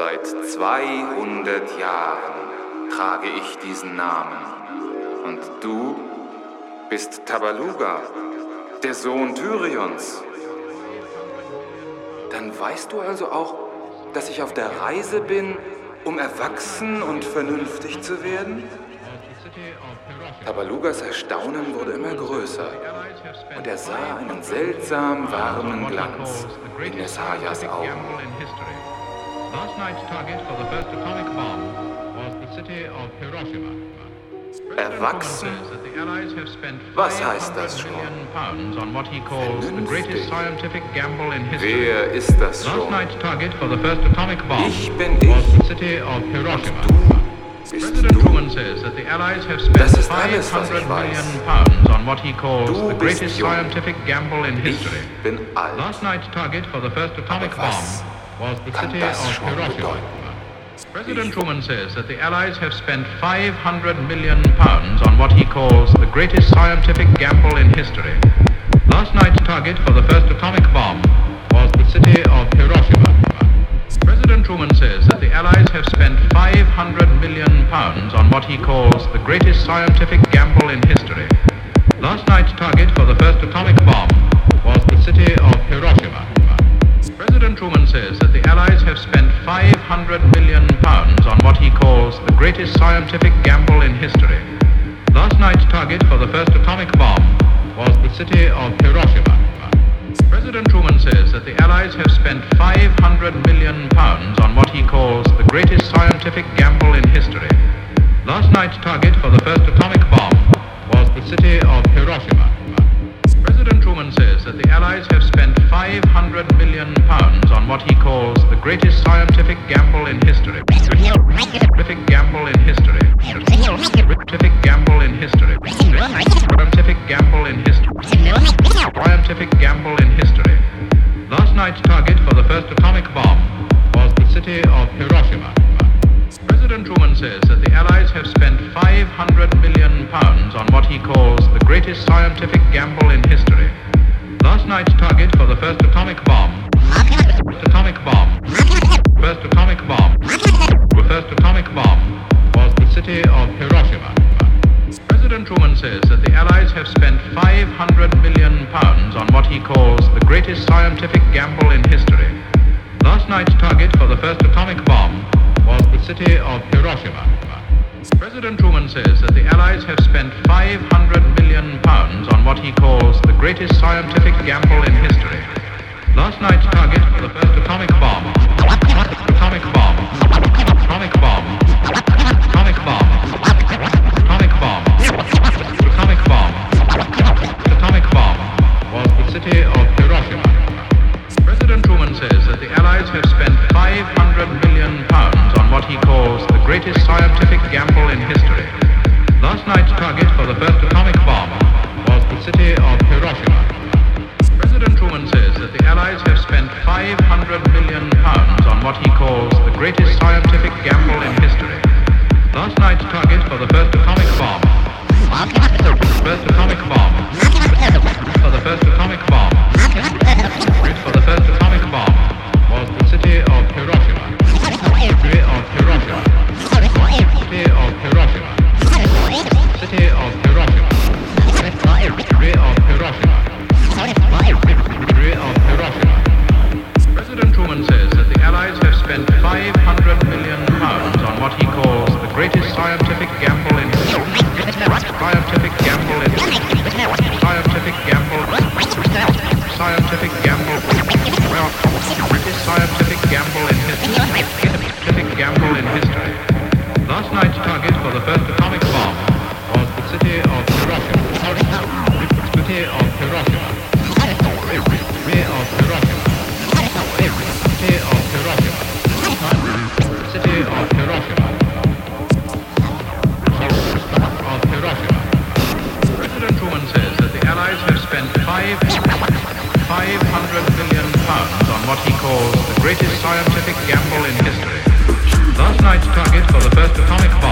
Seit 200 Jahren trage ich diesen Namen. Und du bist Tabaluga, der Sohn Tyrions. Dann weißt du also auch, dass ich auf der Reise bin, um erwachsen und vernünftig zu werden? Tabalugas Erstaunen wurde immer größer und er sah einen seltsam warmen Glanz in Messiahs Augen. Last night's target for the first atomic bomb was the city of Hiroshima. Eh, Erwachsen? Was heißt das schon? Wer ist das schon? Ich bin ich. President Truman says that the Allies have spent 500 million pounds on what he calls the greatest scientific gamble in history. Last night's target for the first atomic bomb was the city of Hiroshima. President Truman says that the Allies have spent 500 million pounds on what he calls the greatest scientific gamble in history. Last night's target for the first atomic bomb was the city of Hiroshima. President Truman says that the Allies have spent 500 million pounds on what he calls the greatest scientific gamble in history. Last night's target for the first atomic bomb was the city of Hiroshima. President Truman says that the have spent 500 million pounds on what he calls the greatest scientific gamble in history. Last night's target for the first atomic bomb was the city of Hiroshima. President Truman says that the Allies have spent 500 million pounds on what he calls the greatest scientific gamble in history. Last night's target for the first atomic bomb was the city of Hiroshima. Says that the Allies have spent 500 million pounds on what he calls the greatest scientific gamble in history. Scientific gamble in history. Scientific gamble in history. Scientific gamble in history. Scientific gamble in history. Last night's target for the first atomic bomb was the city of Hiroshima. President Truman says that the Allies have spent 500 million pounds on what he calls the greatest scientific gamble in history. Last night's target for the first atomic bomb. First Atomic bomb. First atomic bomb. The first atomic bomb was the city of Hiroshima. President Truman says that the Allies have spent 500 million pounds on what he calls the greatest scientific gamble in history. Last night's target for the first atomic bomb was the city of Hiroshima. President Truman says that the Allies have spent 500 million pounds on what he calls the greatest scientific gamble in history. Last night's target for the first atomic bomb, atomic bomb, atomic bomb, atomic bomb, atomic bomb, atomic bomb, atomic bomb. Was the city of says that the Allies have spent 500 million pounds on what he calls the greatest scientific gamble in history. Last night's target for the first atomic bomb was the city of Hiroshima. President Truman says that the Allies have spent 500 million pounds on what he calls the greatest scientific gamble in history. Last night's target for the first atomic bomb. First atomic bomb. For the first atomic bomb. For the first City of Hiroshima. City of. City of. President Truman says that the Allies have spent 500 million pounds on what he calls the greatest scientific gamble in. Scientific gamble in Scientific gamble. Scientific gamble. Scientific gamble in history. Last night's target for the first atomic bomb was the city of Hiroshima. City of Hiroshima. City of Hiroshima. City of Hiroshima. City of Hiroshima. Of Hiroshima. President Truman says that the Allies have spent five, 500 million pounds on what he calls the greatest scientific gamble for the first atomic bomb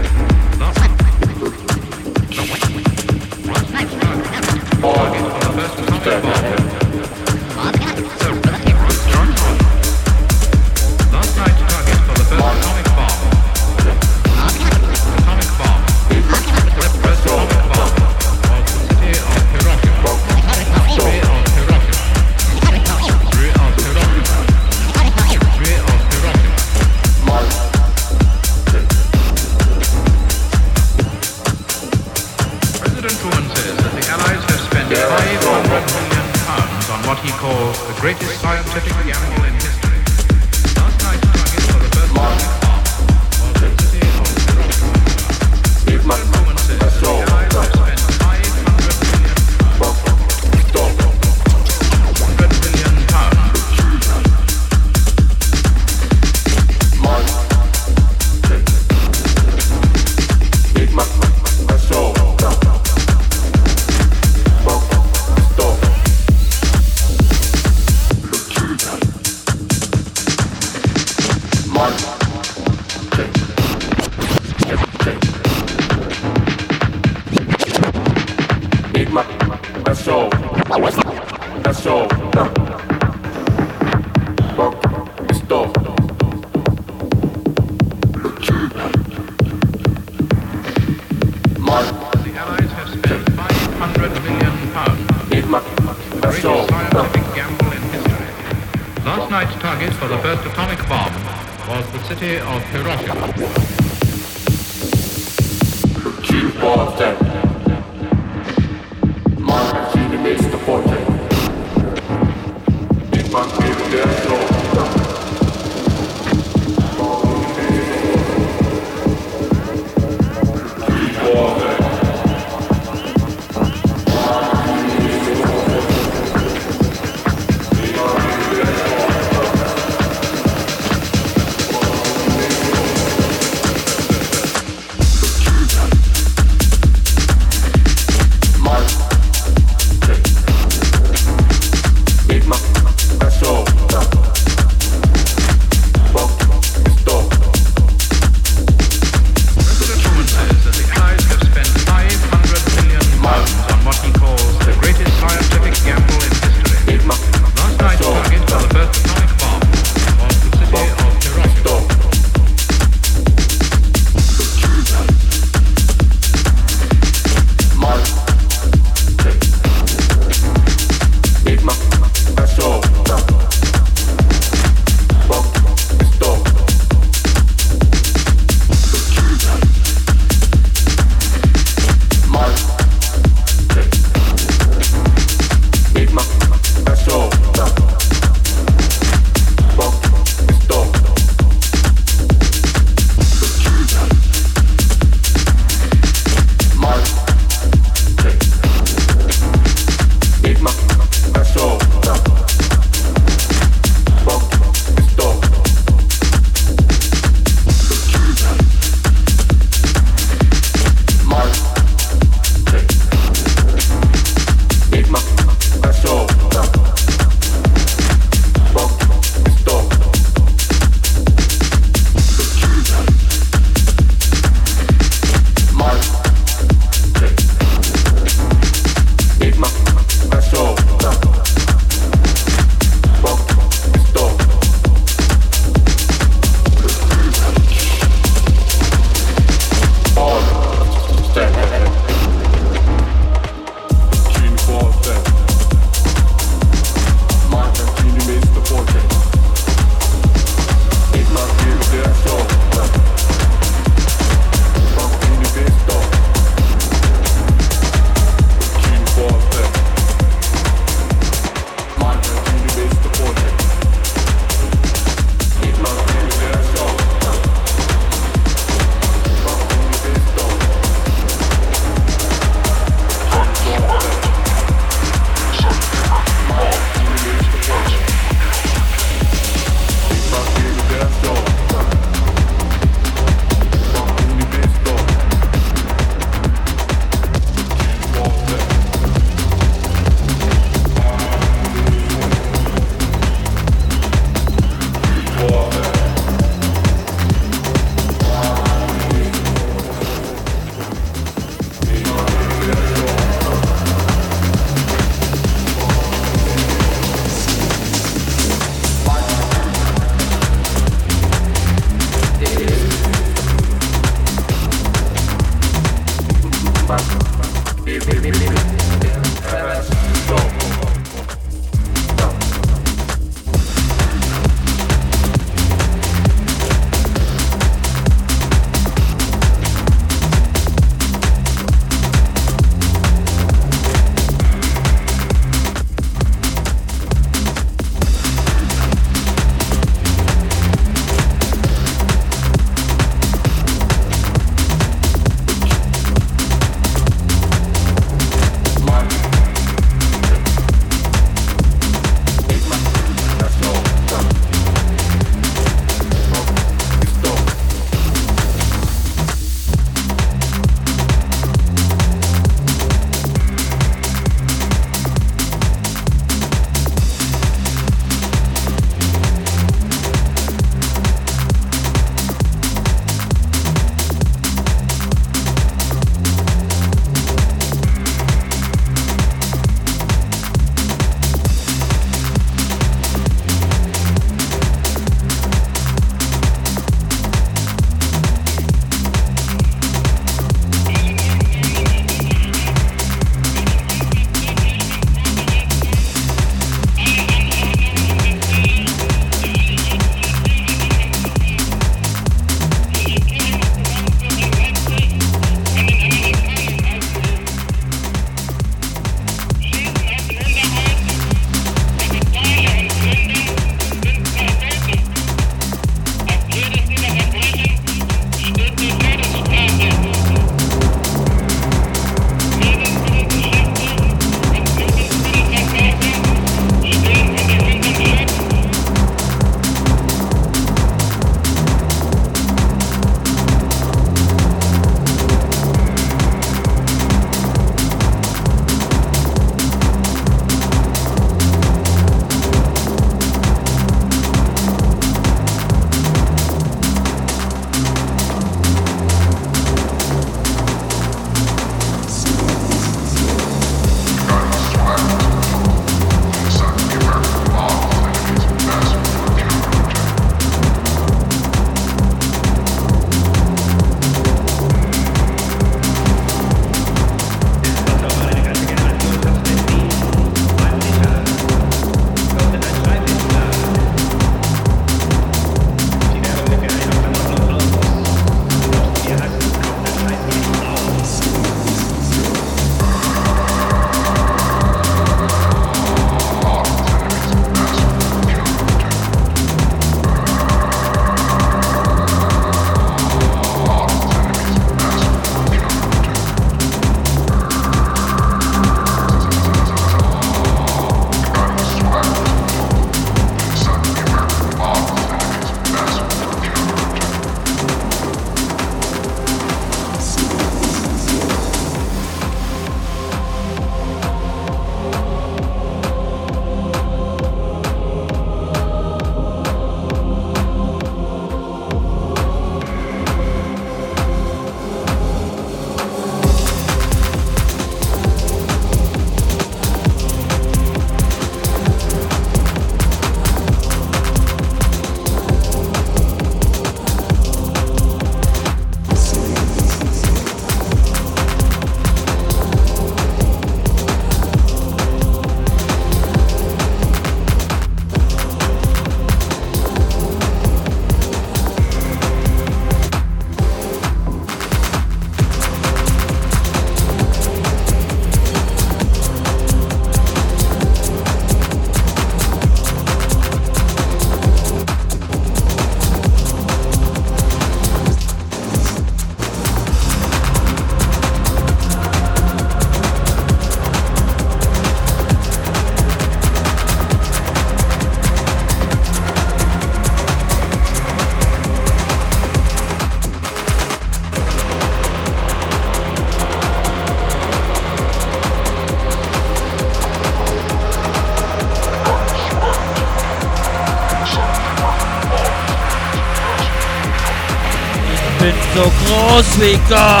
League. Oh.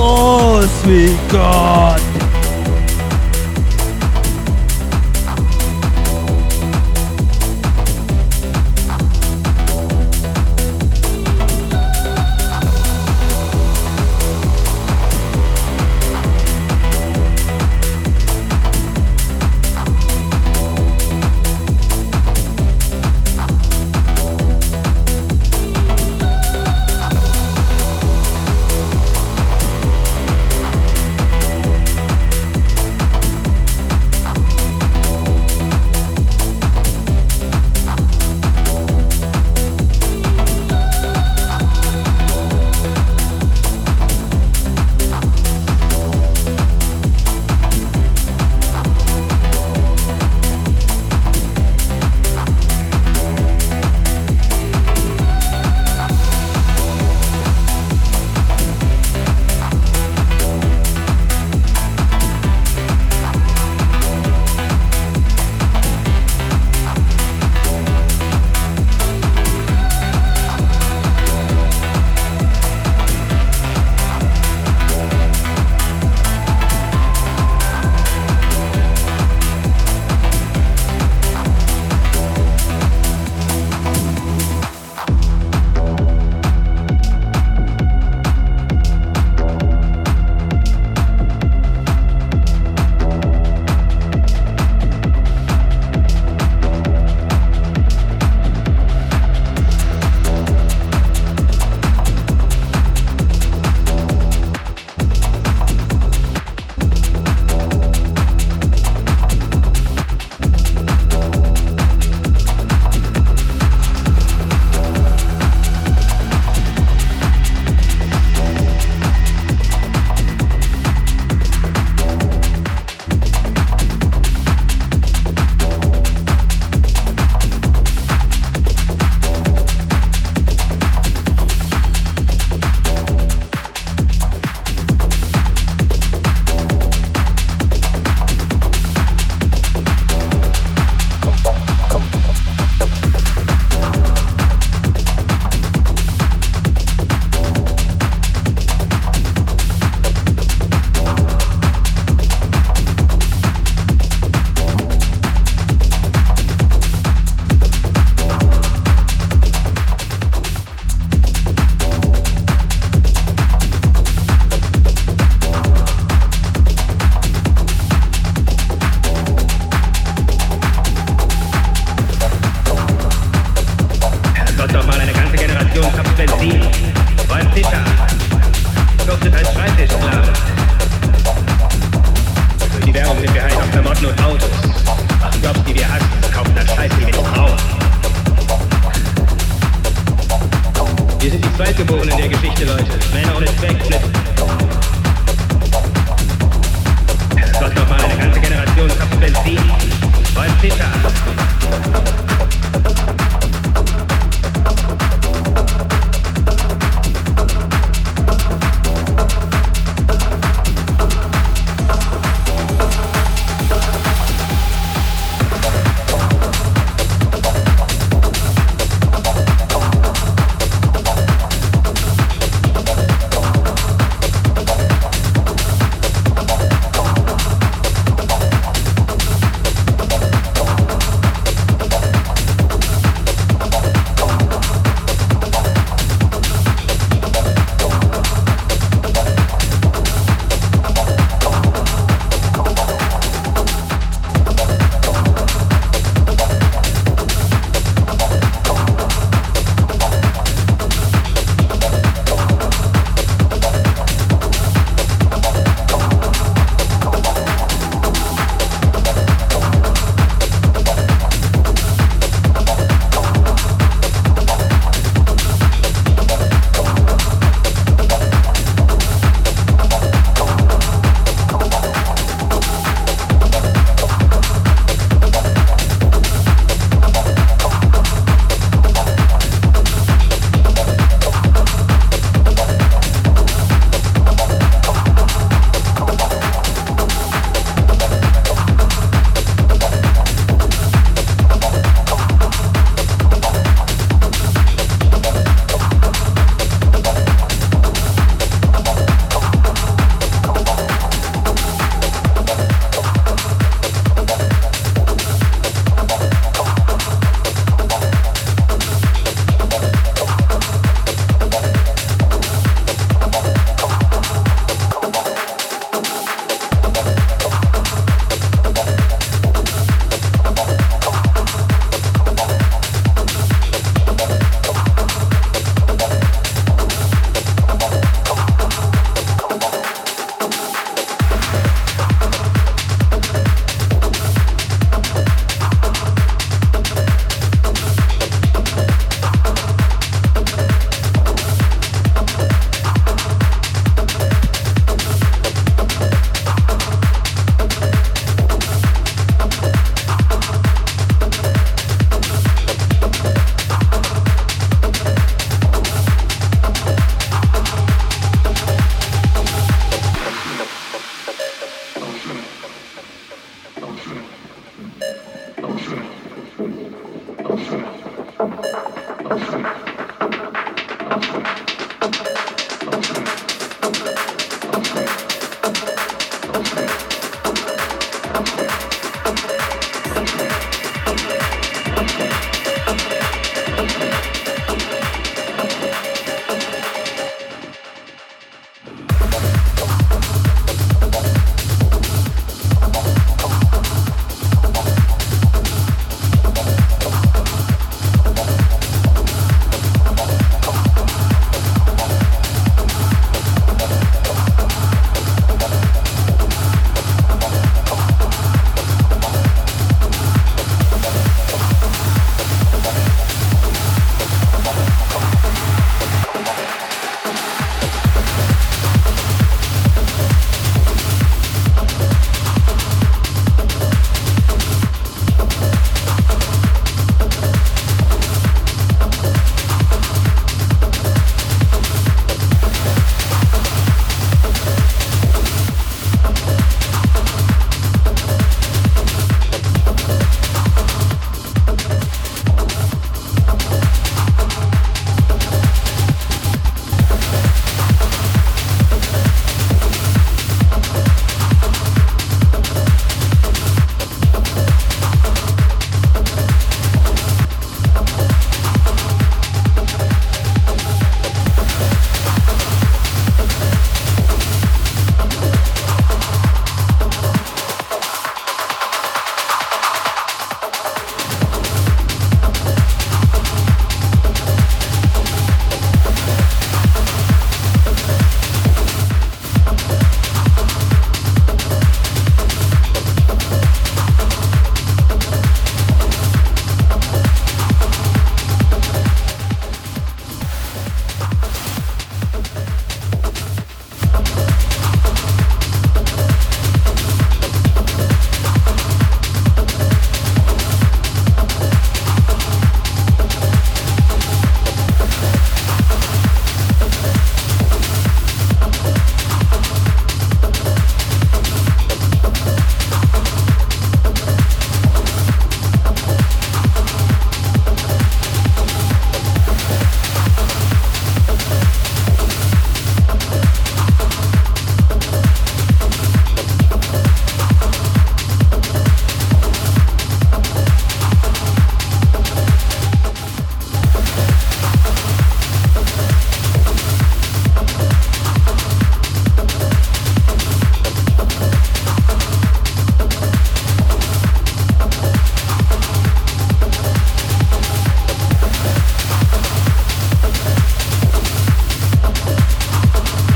Oh, sweet God.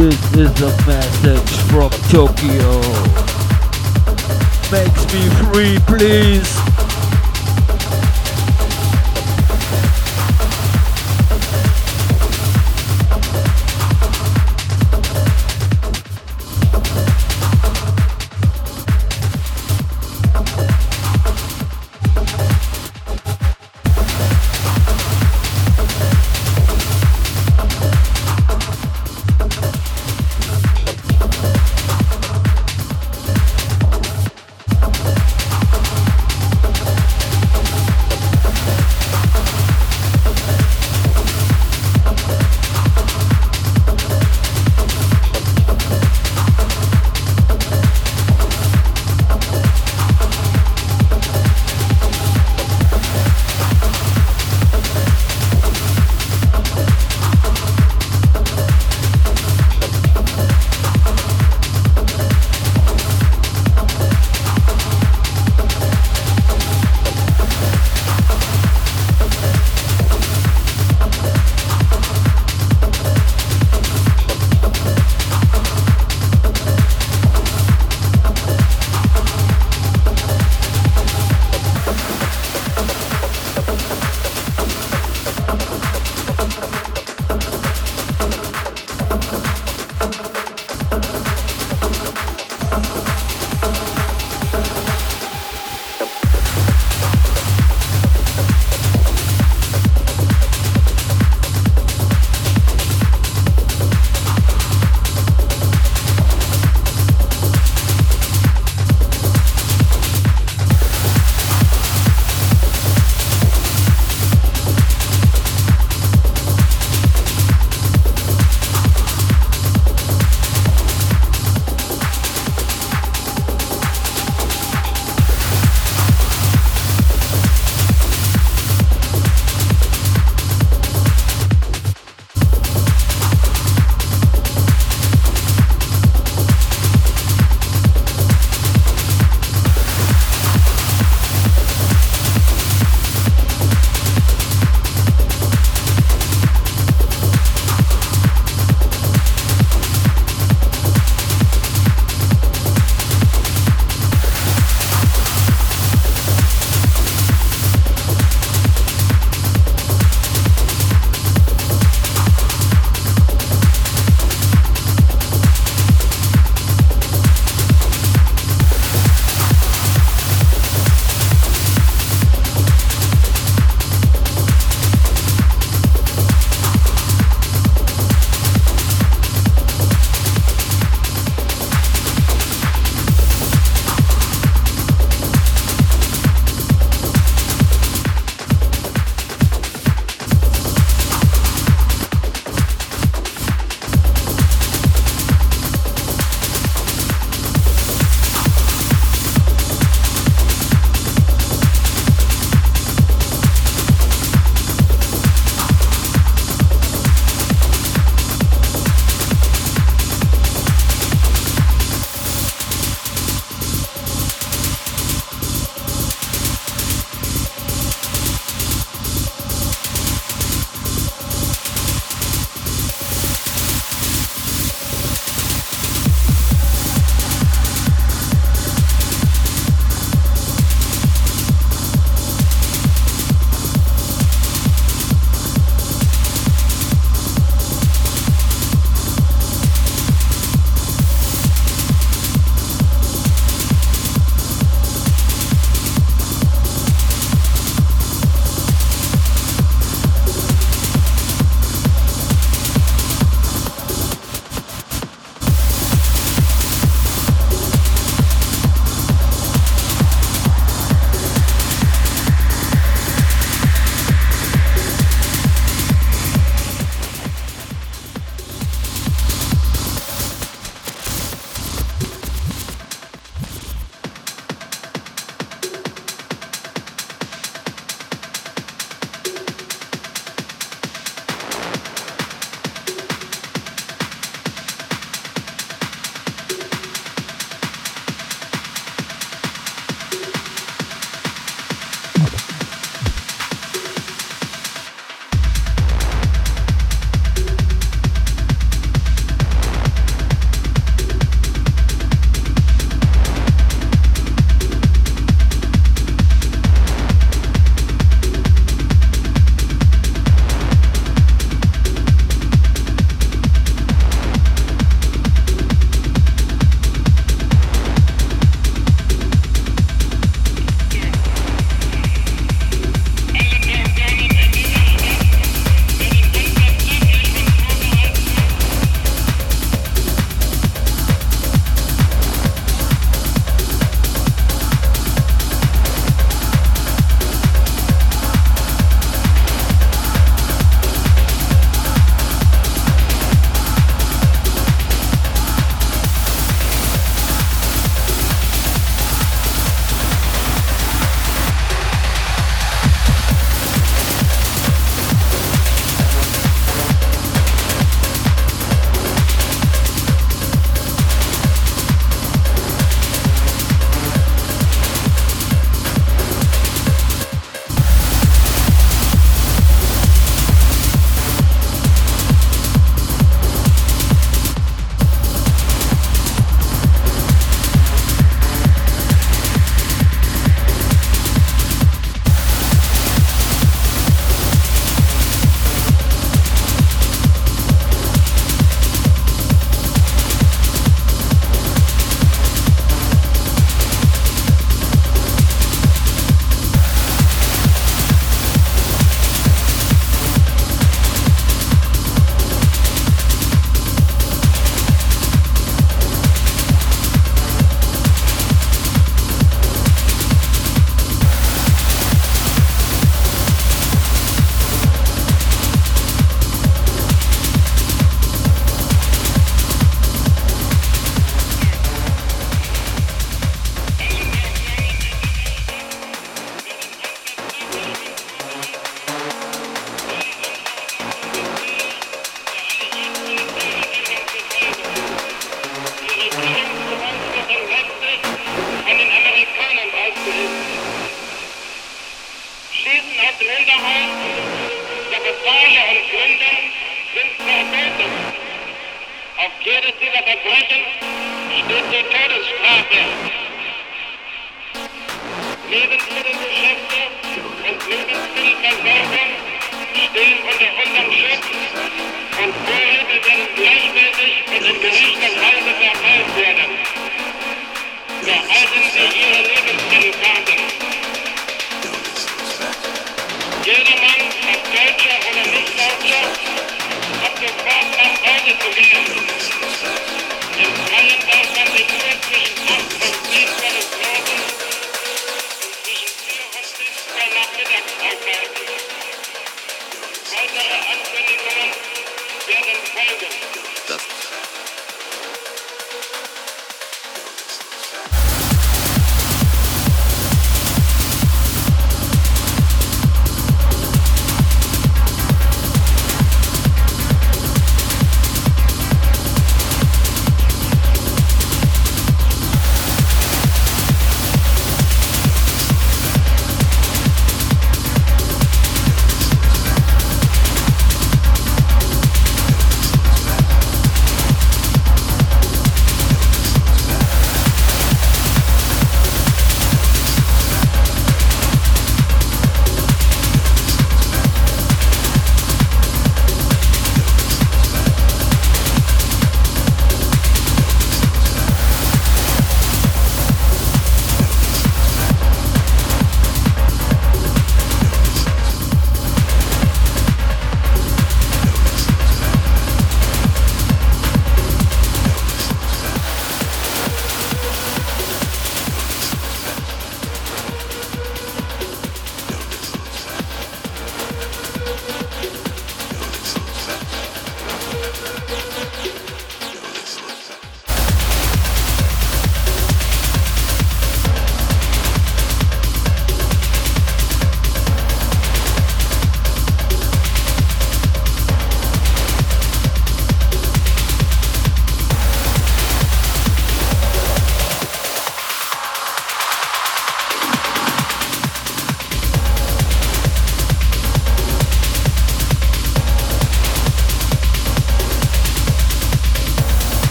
Is a message from Tokyo. Makes me free, please.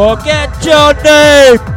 Forget your name.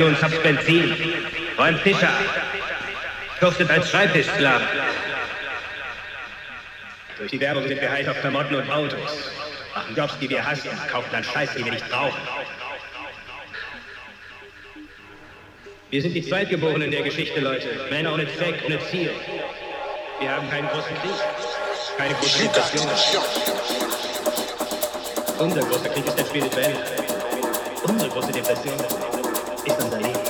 Generation Subs Benzin. Räumt Tische ab. Schuftet als Schreibtischsklaven. Durch die Werbung sind wir heiß auf Klamotten und Autos. Machen Jobs, die wir hassen. Kaufen dann Scheiß, die wir nicht brauchen. Wir sind die Zweitgeborenen der Geschichte, Leute. Männer ohne Zweck, ohne Ziel. Wir haben keinen großen Krieg, keine große Depression. Unser großer Krieg ist der spirituelle. Unsere große Depression ってんだね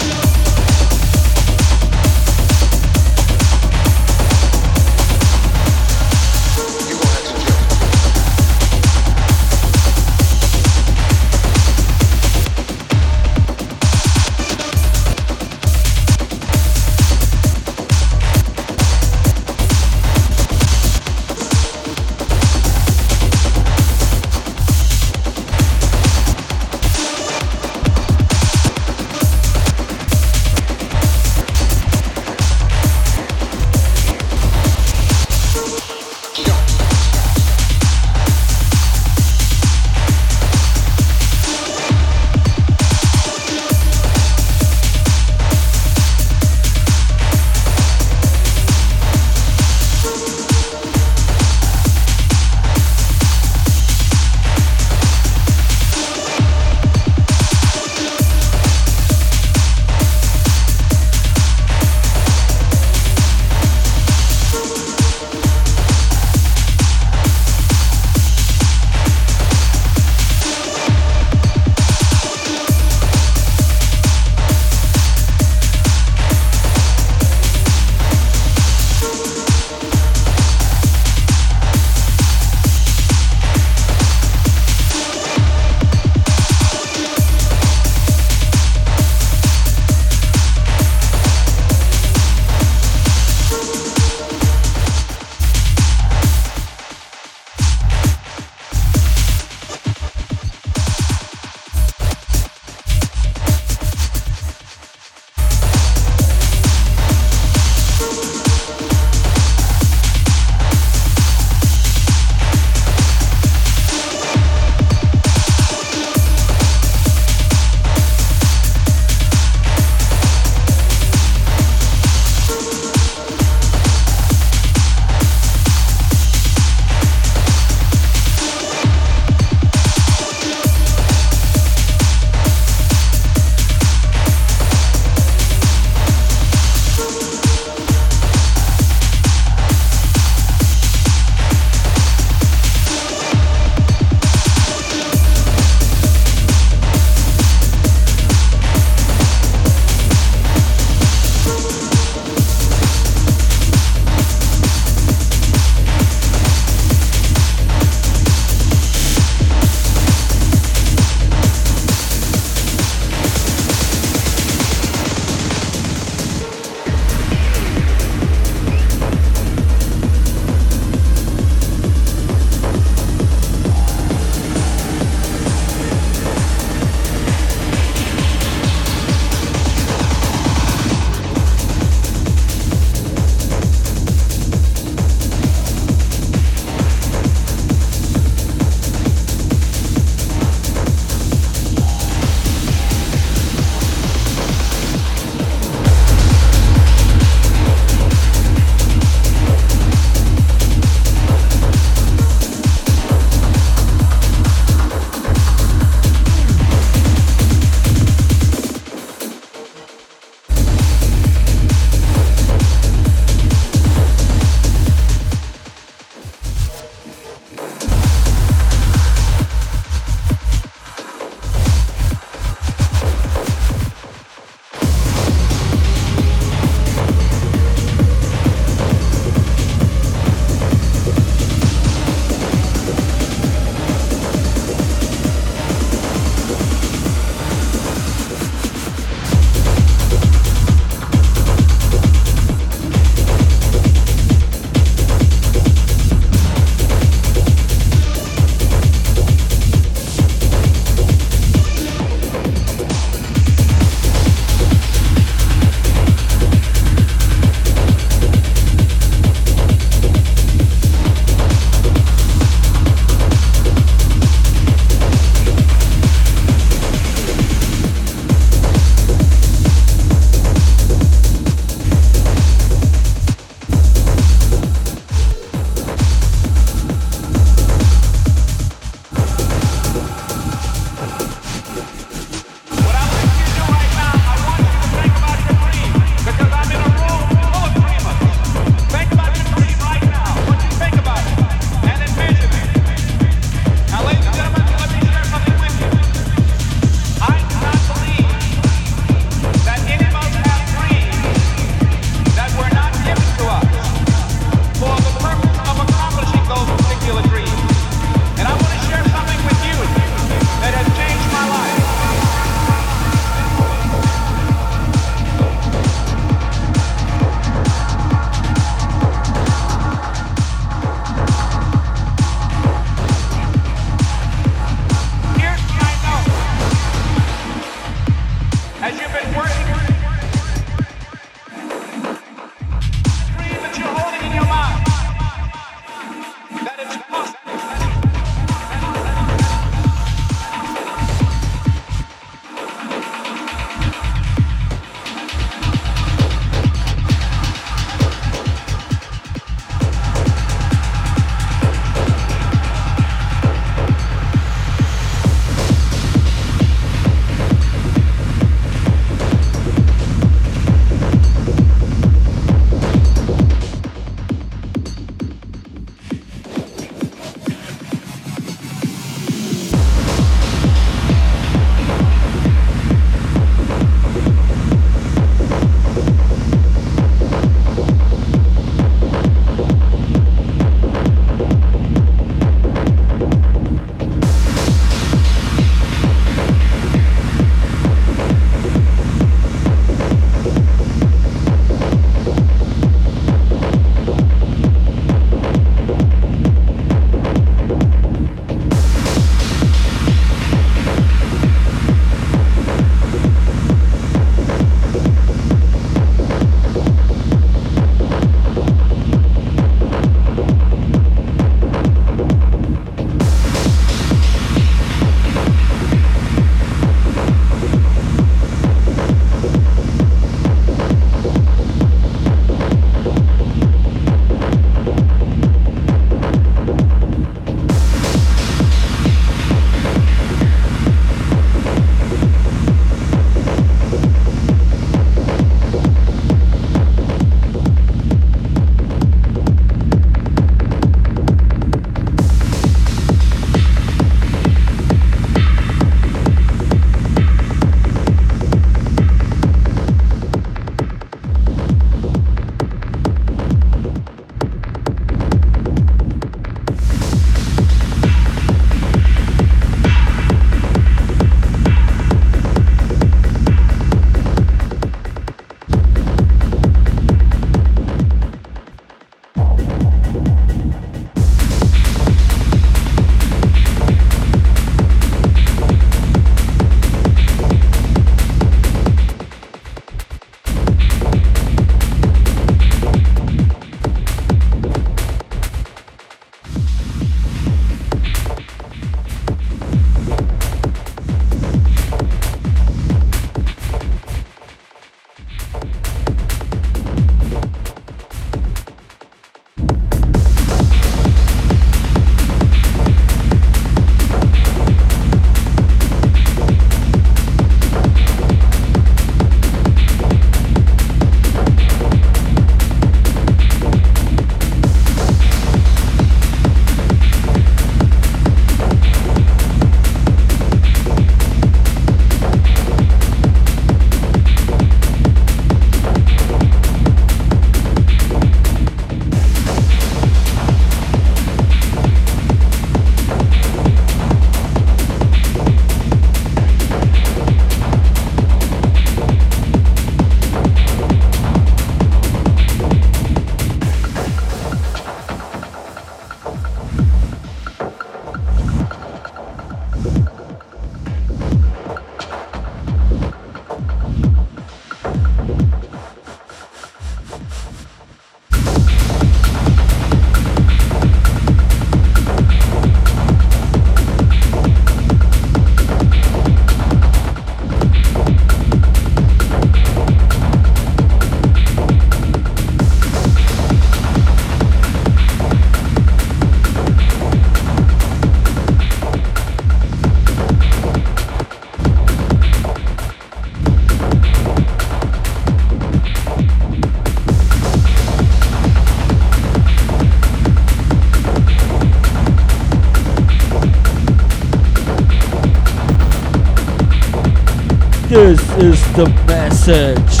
is the message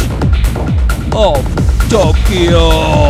of Tokyo.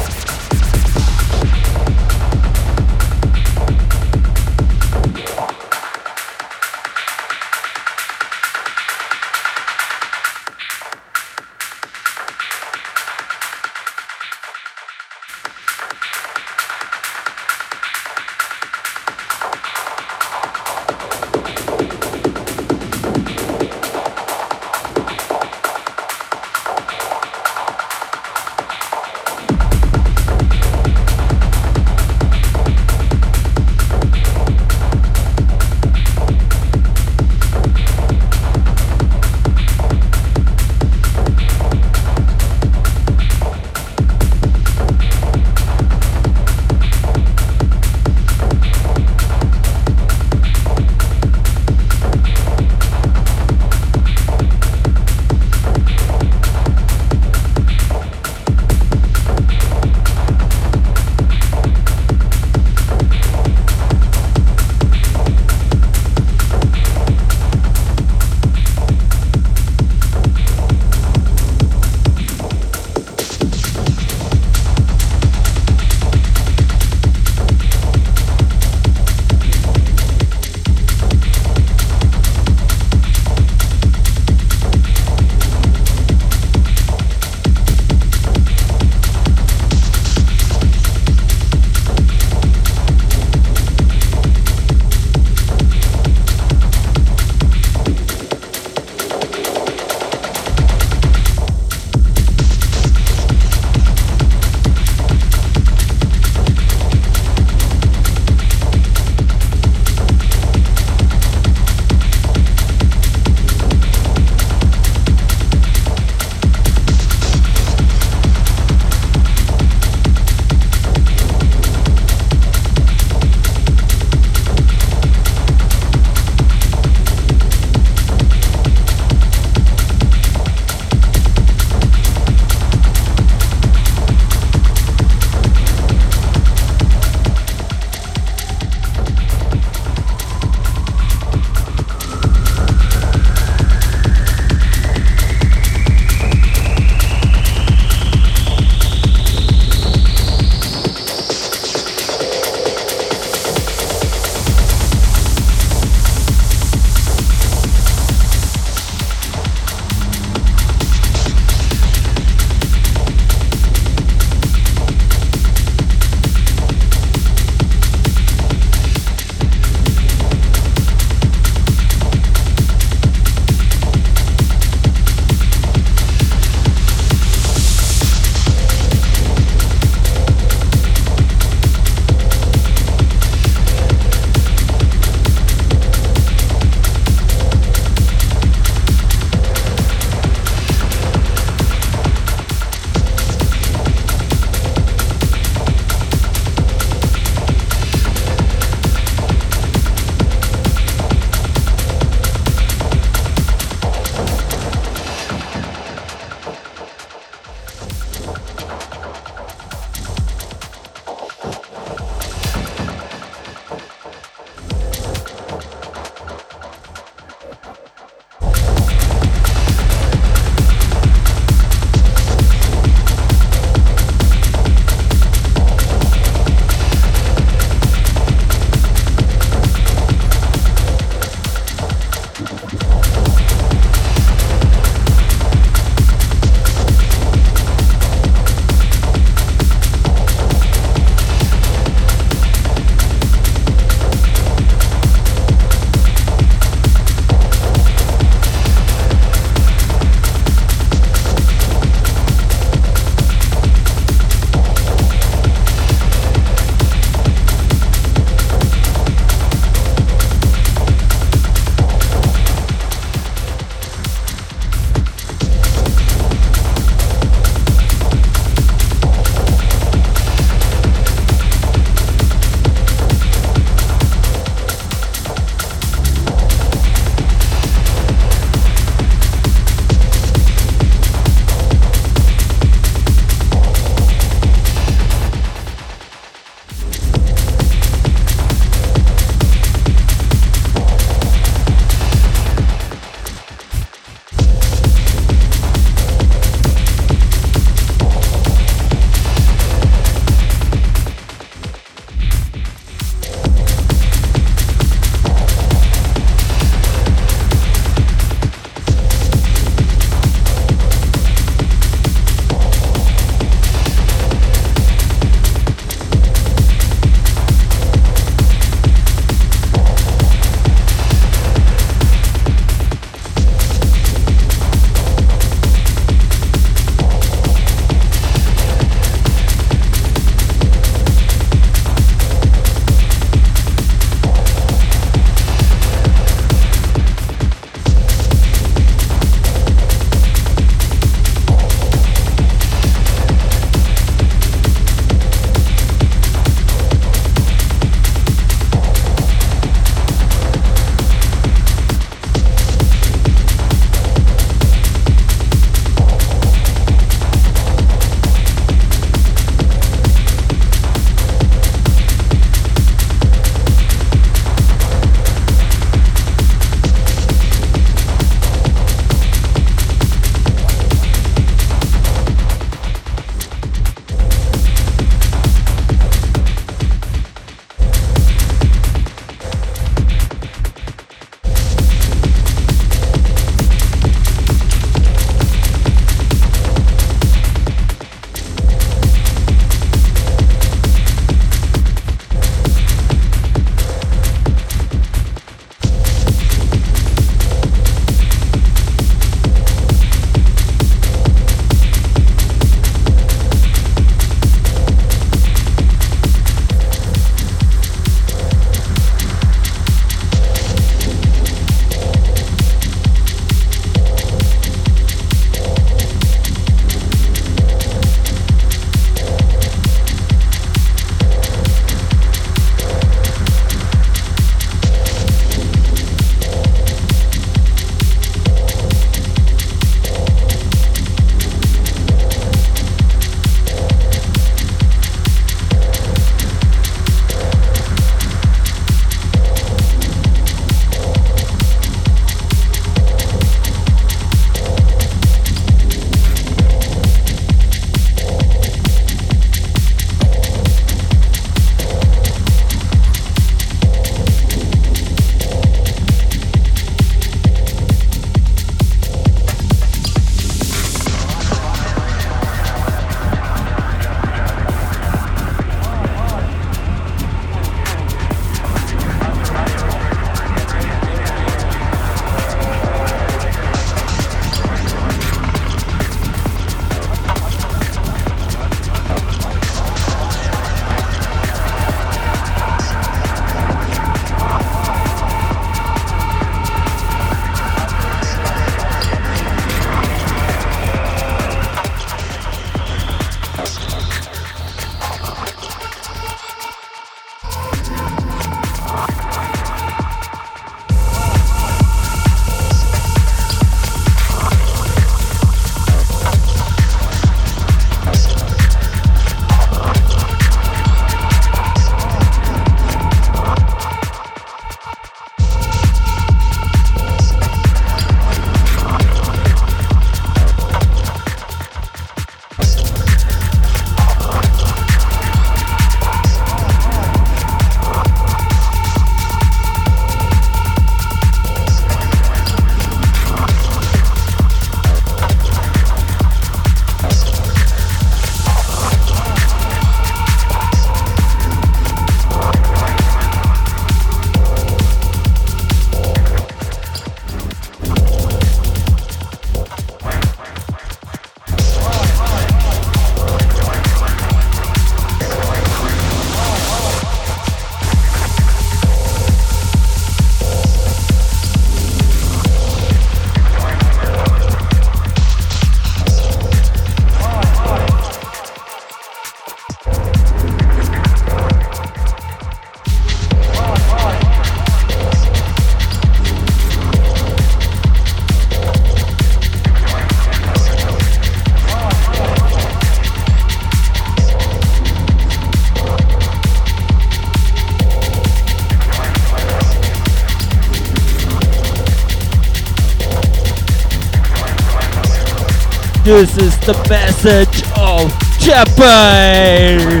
This is the message of Japan!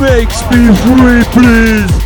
Makes me free, please!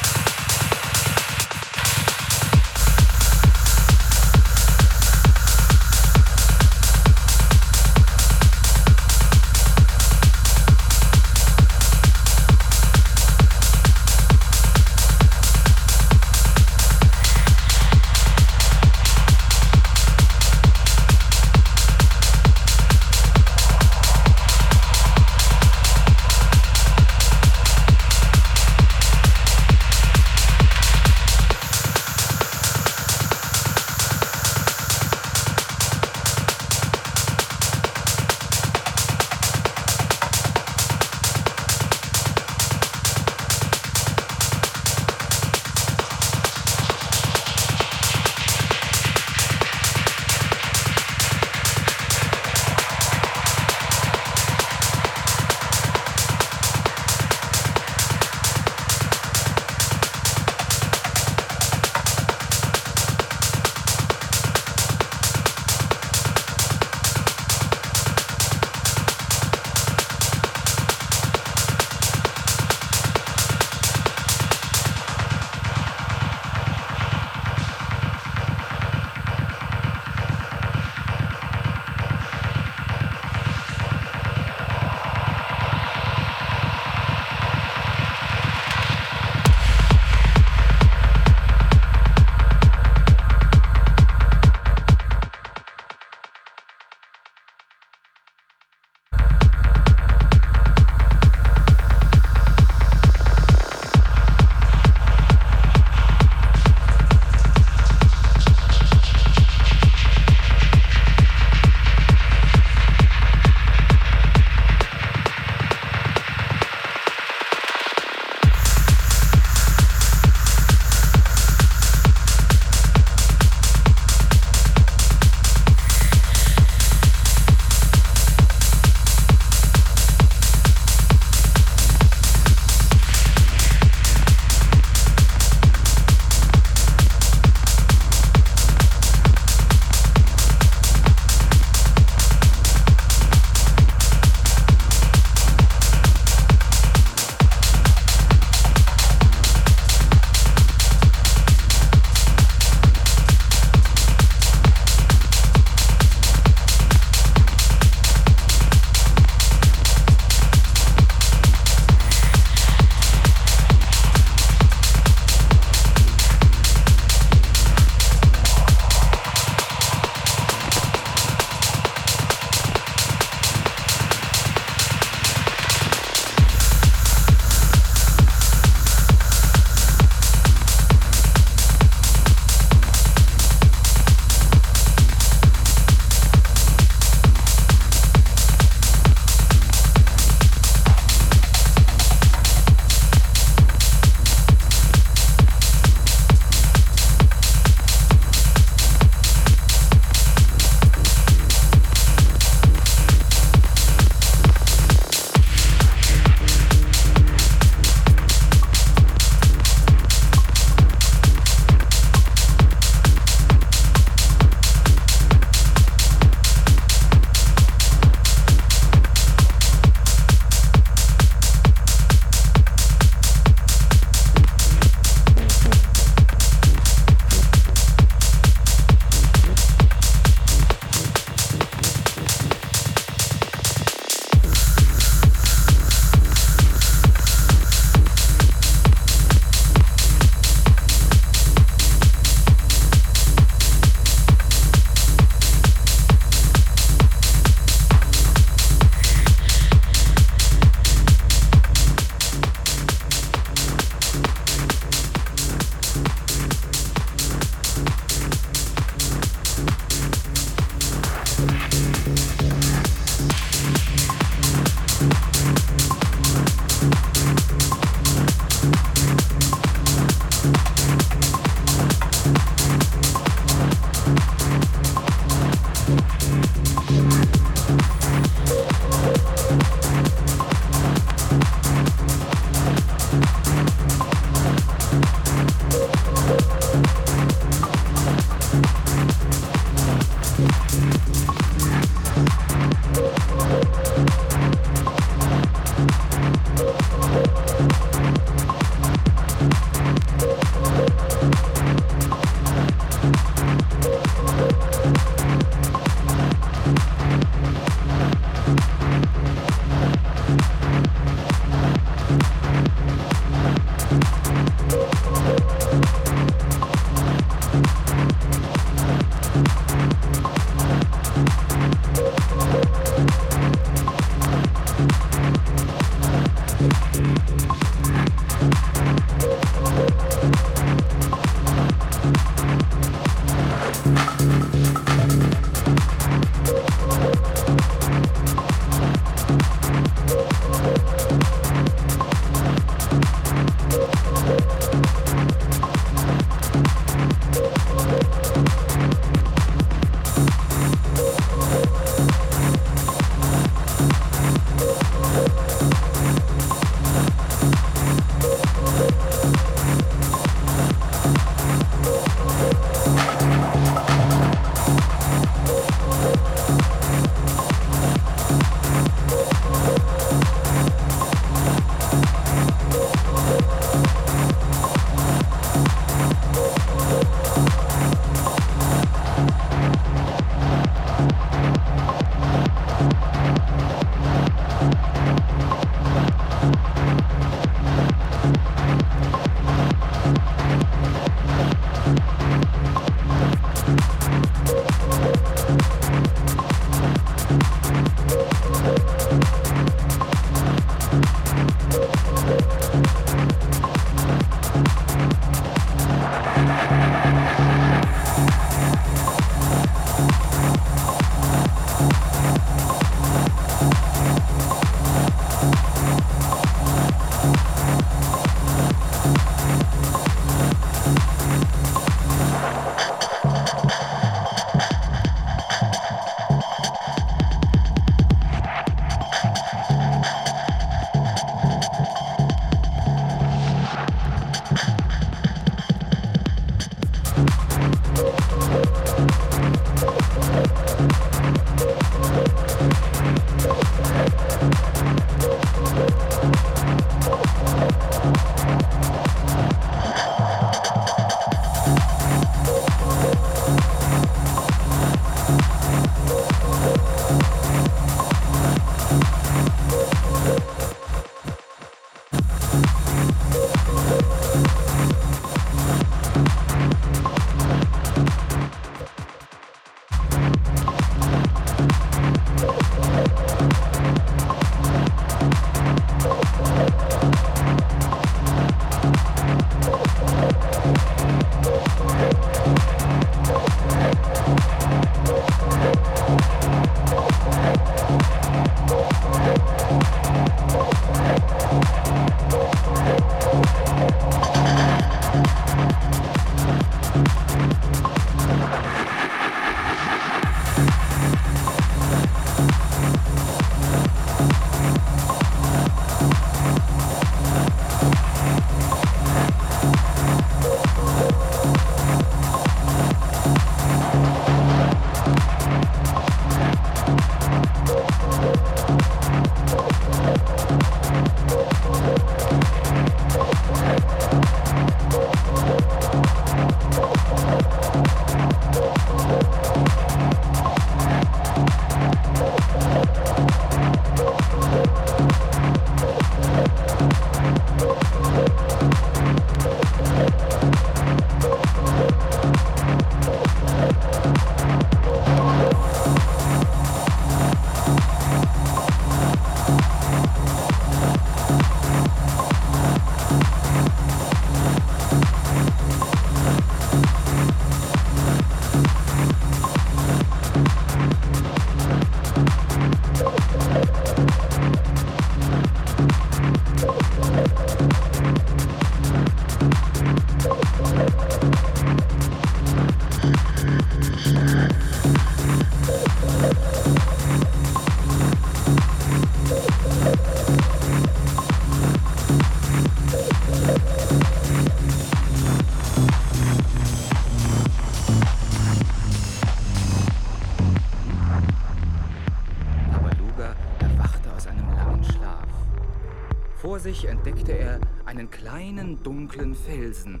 Felsen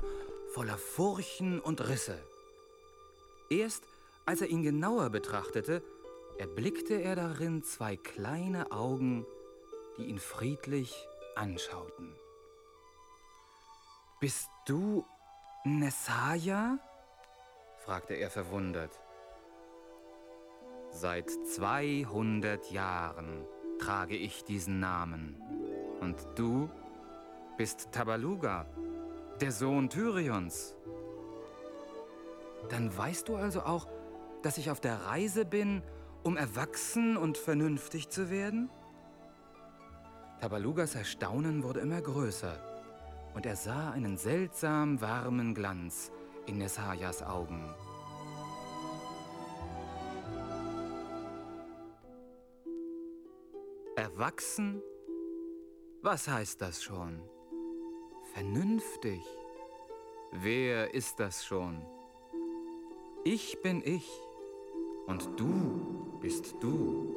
voller Furchen und Risse. Erst als er ihn genauer betrachtete, erblickte er darin zwei kleine Augen, die ihn friedlich anschauten. Bist du Nessaya? fragte er verwundert. Seit 200 Jahren trage ich diesen Namen. Und du bist Tabaluga, der Sohn Tyrions. Dann weißt du also auch, dass ich auf der Reise bin, um erwachsen und vernünftig zu werden? Tabalugas Erstaunen wurde immer größer und er sah einen seltsam warmen Glanz in Nessayas Augen. Erwachsen? Was heißt das schon? Vernünftig? Wer ist das schon? Ich bin ich und du bist du.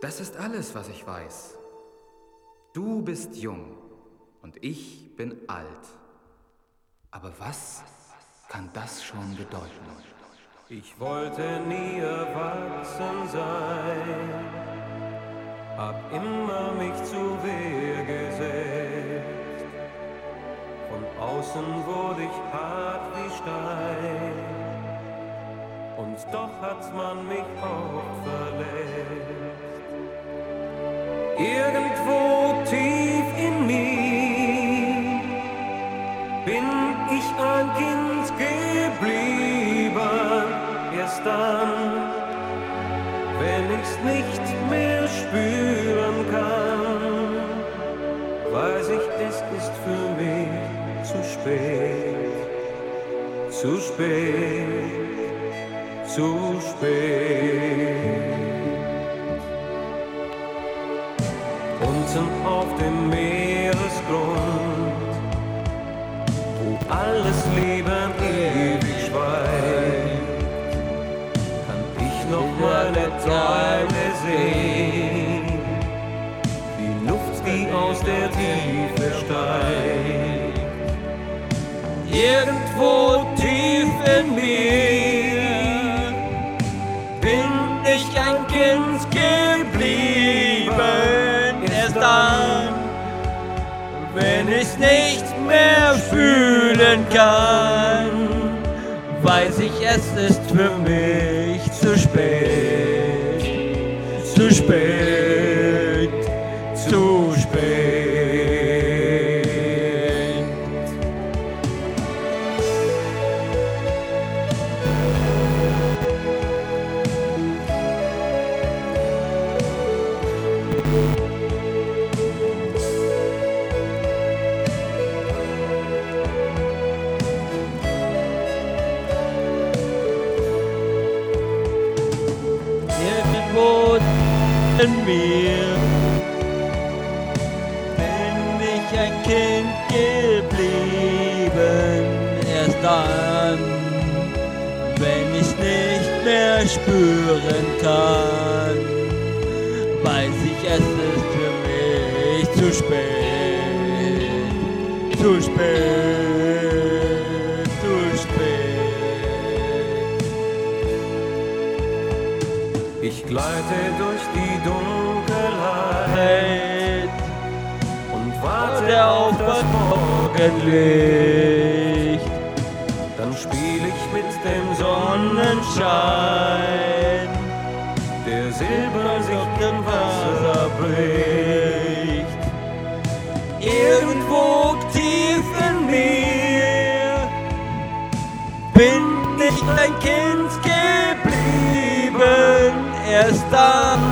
Das ist alles, was ich weiß. Du bist jung und ich bin alt. Aber was kann das schon bedeuten? Ich wollte nie erwachsen sein, hab immer mich zu Wehr gesetzt. Von außen wurde ich hart wie Stein, und doch hat man mich auch verletzt. Irgendwo tief in mir bin ich ein Kind geblieben. Erst dann, spät, zu spät. unten auf dem Meeresgrund, wo alles Leben ewig schweigt, kann ich noch meine Träume sehen, die Luft, die aus der Tiefe steigt. Irgendwo nicht mehr fühlen kann, weiß ich, es ist spüren kann, weiß ich, es ist für mich zu spät, zu spät. Ich gleite durch die Dunkelheit und warte auf das Morgenlicht. Sonnenschein, der Silber sich im Wasser bricht. Irgendwo tief in mir bin ich ein Kind geblieben. Erst dann,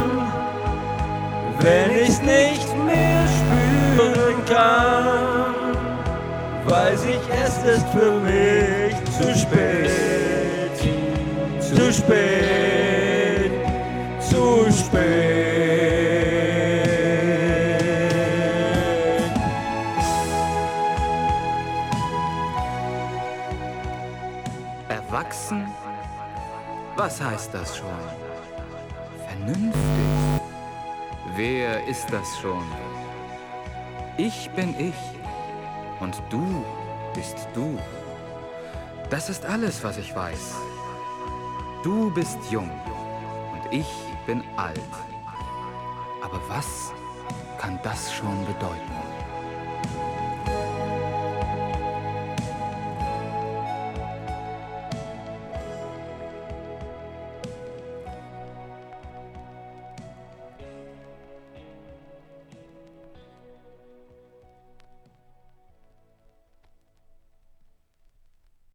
wenn ich's nicht mehr spüren kann, weiß ich, es ist für mich zu spät, spät, zu spät. Erwachsen? Was heißt das schon? vernünftig. Wer ist das schon? Ich bin ich und du bist du. Das ist alles, was ich weiß. Du bist jung und ich bin alt. Aber was kann das schon bedeuten?